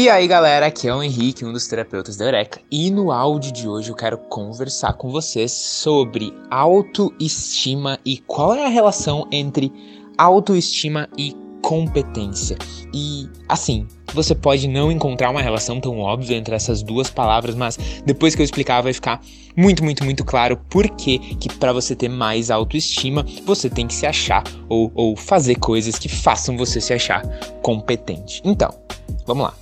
E aí galera, aqui é o Henrique, um dos terapeutas da Eureka, e no áudio de hoje eu quero conversar com vocês sobre autoestima e qual é a relação entre autoestima e competência. E assim, você pode não encontrar uma relação tão óbvia entre essas duas palavras, mas depois que eu explicar vai ficar muito, muito, muito claro por que que para você ter mais autoestima, você tem que se achar ou, ou fazer coisas que façam você se achar competente. Então, vamos lá.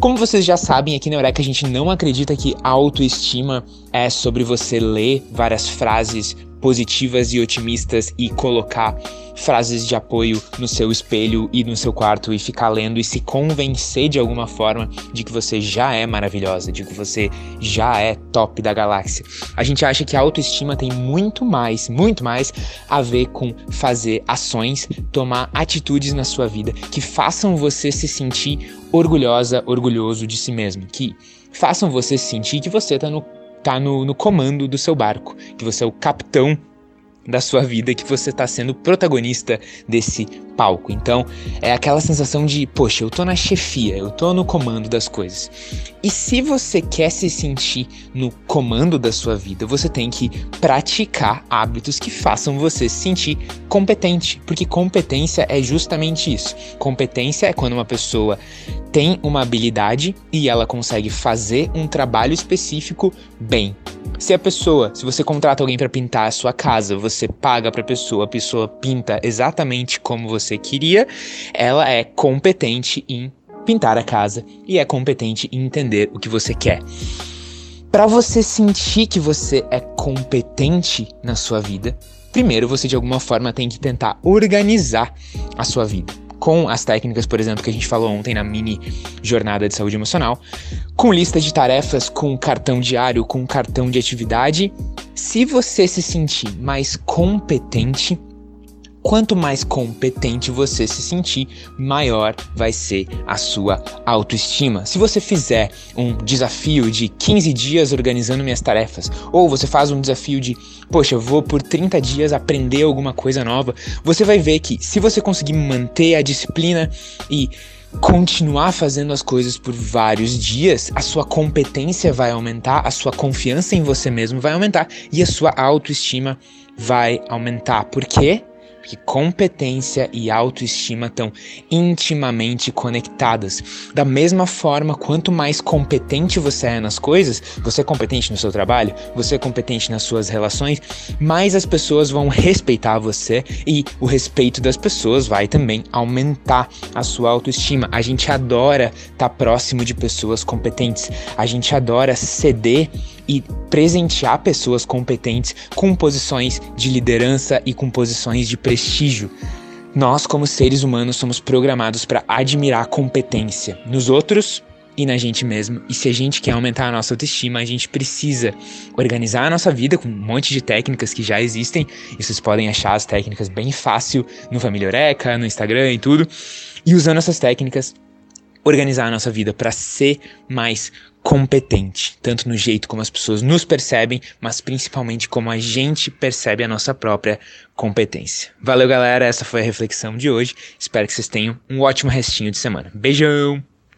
Como vocês já sabem, aqui na Eureka a gente não acredita que autoestima é sobre você ler várias frases positivas e otimistas e colocar frases de apoio no seu espelho e no seu quarto e ficar lendo e se convencer de alguma forma de que você já é maravilhosa, de que você já é top da galáxia. A gente acha que a autoestima tem muito mais, muito mais a ver com fazer ações, tomar atitudes na sua vida que façam você se sentir orgulhosa, orgulhoso de si mesmo, que façam você sentir que você está no tá no, no comando do seu barco, que você é o capitão da sua vida que você está sendo protagonista desse palco. Então, é aquela sensação de, poxa, eu tô na chefia, eu tô no comando das coisas. E se você quer se sentir no comando da sua vida, você tem que praticar hábitos que façam você se sentir competente, porque competência é justamente isso. Competência é quando uma pessoa tem uma habilidade e ela consegue fazer um trabalho específico bem. Se a pessoa, se você contrata alguém para pintar a sua casa, você paga para a pessoa, a pessoa pinta exatamente como você queria, ela é competente em pintar a casa e é competente em entender o que você quer. Para você sentir que você é competente na sua vida, primeiro você de alguma forma tem que tentar organizar a sua vida com as técnicas, por exemplo, que a gente falou ontem na mini jornada de saúde emocional, com lista de tarefas, com cartão diário, com cartão de atividade. Se você se sentir mais competente, quanto mais competente você se sentir, maior vai ser a sua autoestima. Se você fizer um desafio de 15 dias organizando minhas tarefas, ou você faz um desafio de, poxa, vou por 30 dias aprender alguma coisa nova, você vai ver que se você conseguir manter a disciplina e continuar fazendo as coisas por vários dias, a sua competência vai aumentar, a sua confiança em você mesmo vai aumentar e a sua autoestima vai aumentar. Por quê? Que competência e autoestima estão intimamente conectadas. Da mesma forma, quanto mais competente você é nas coisas, você é competente no seu trabalho, você é competente nas suas relações, mais as pessoas vão respeitar você e o respeito das pessoas vai também aumentar a sua autoestima. A gente adora estar tá próximo de pessoas competentes, a gente adora ceder e presentear pessoas competentes com posições de liderança e com posições de prestígio. Nós, como seres humanos, somos programados para admirar competência nos outros e na gente mesmo. E se a gente quer aumentar a nossa autoestima, a gente precisa organizar a nossa vida com um monte de técnicas que já existem. E vocês podem achar as técnicas bem fácil no Família Oreca, no Instagram e tudo. E usando essas técnicas, organizar a nossa vida para ser mais competente, tanto no jeito como as pessoas nos percebem, mas principalmente como a gente percebe a nossa própria competência. Valeu, galera, essa foi a reflexão de hoje. Espero que vocês tenham um ótimo restinho de semana. Beijão!